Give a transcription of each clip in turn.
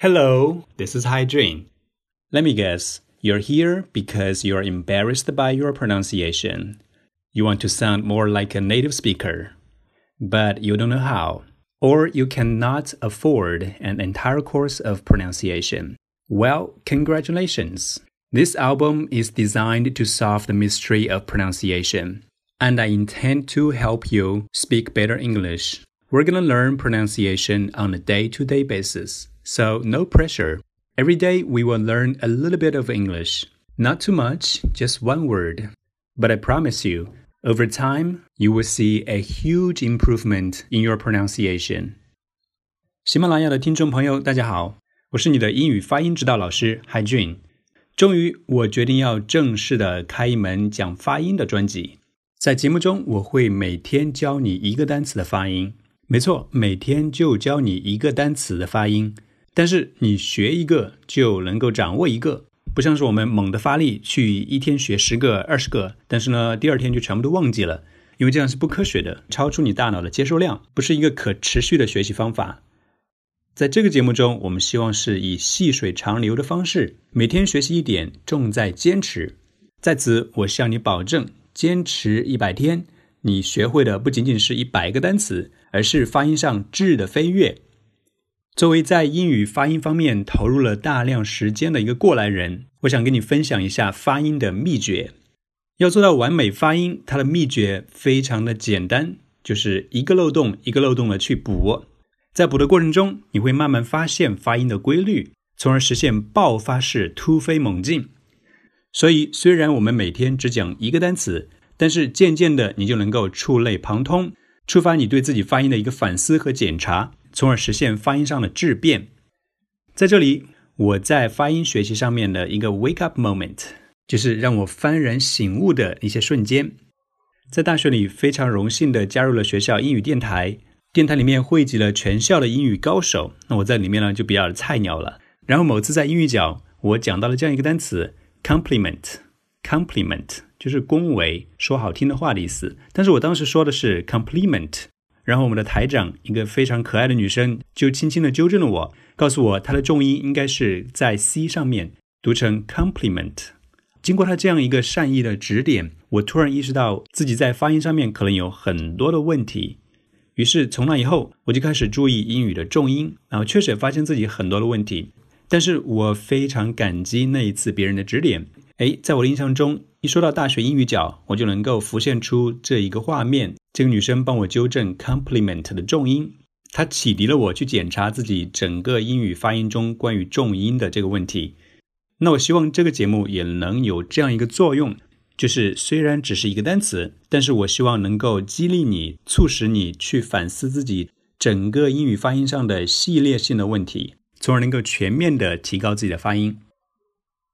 Hello, this is Hydrin. Let me guess, you're here because you're embarrassed by your pronunciation. You want to sound more like a native speaker, but you don't know how. Or you cannot afford an entire course of pronunciation. Well, congratulations. This album is designed to solve the mystery of pronunciation, and I intend to help you speak better English. We're going to learn pronunciation on a day to day basis. So, no pressure. Every day we will learn a little bit of English. Not too much, just one word. But I promise you, over time, you will see a huge improvement in your pronunciation. 喜马拉雅的听众朋友，大家好，我是你的英语发音指导老师 Hi Jun。终于，我决定要正式的开一门讲发音的专辑。在节目中，我会每天教你一个单词的发音。 没错，每天就教你一个单词的发音。但是你学一个就能够掌握一个，不像是我们猛地发力去一天学十个、二十个，但是呢，第二天就全部都忘记了，因为这样是不科学的，超出你大脑的接受量，不是一个可持续的学习方法。在这个节目中，我们希望是以细水长流的方式，每天学习一点，重在坚持。在此，我向你保证，坚持一百天，你学会的不仅仅是一百个单词，而是发音上质的飞跃。作为在英语发音方面投入了大量时间的一个过来人，我想跟你分享一下发音的秘诀。要做到完美发音，它的秘诀非常的简单，就是一个漏洞一个漏洞的去补。在补的过程中，你会慢慢发现发音的规律，从而实现爆发式突飞猛进。所以，虽然我们每天只讲一个单词，但是渐渐的你就能够触类旁通，触发你对自己发音的一个反思和检查。从而实现发音上的质变。在这里，我在发音学习上面的一个 wake up moment，就是让我幡然醒悟的一些瞬间。在大学里，非常荣幸的加入了学校英语电台，电台里面汇集了全校的英语高手。那我在里面呢，就比较菜鸟了。然后某次在英语角，我讲到了这样一个单词 compliment，compliment 就是恭维，说好听的话的意思。但是我当时说的是 compliment。然后我们的台长，一个非常可爱的女生，就轻轻的纠正了我，告诉我她的重音应该是在 C 上面，读成 compliment。经过她这样一个善意的指点，我突然意识到自己在发音上面可能有很多的问题。于是从那以后，我就开始注意英语的重音，然后确实也发现自己很多的问题。但是我非常感激那一次别人的指点。哎，在我的印象中，一说到大学英语角，我就能够浮现出这一个画面：这个女生帮我纠正 compliment 的重音，她启迪了我去检查自己整个英语发音中关于重音的这个问题。那我希望这个节目也能有这样一个作用，就是虽然只是一个单词，但是我希望能够激励你，促使你去反思自己整个英语发音上的系列性的问题，从而能够全面的提高自己的发音。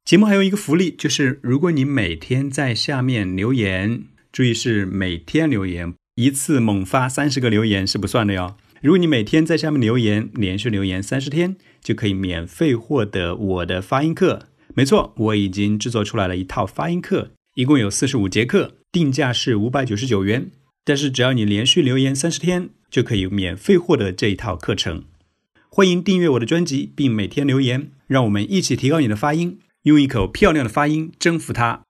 节目还有一个福利，就是如果你每天在下面留言，注意是每天留言，一次猛发三十个留言是不算的哟。如果你每天在下面留言，连续留言三十天，就可以免费获得我的发音课。没错，我已经制作出来了一套发音课，一共有四十五节课，定价是五百九十九元。但是只要你连续留言三十天，就可以免费获得这一套课程。欢迎订阅我的专辑，并每天留言，让我们一起提高你的发音。用一口漂亮的发音征服他。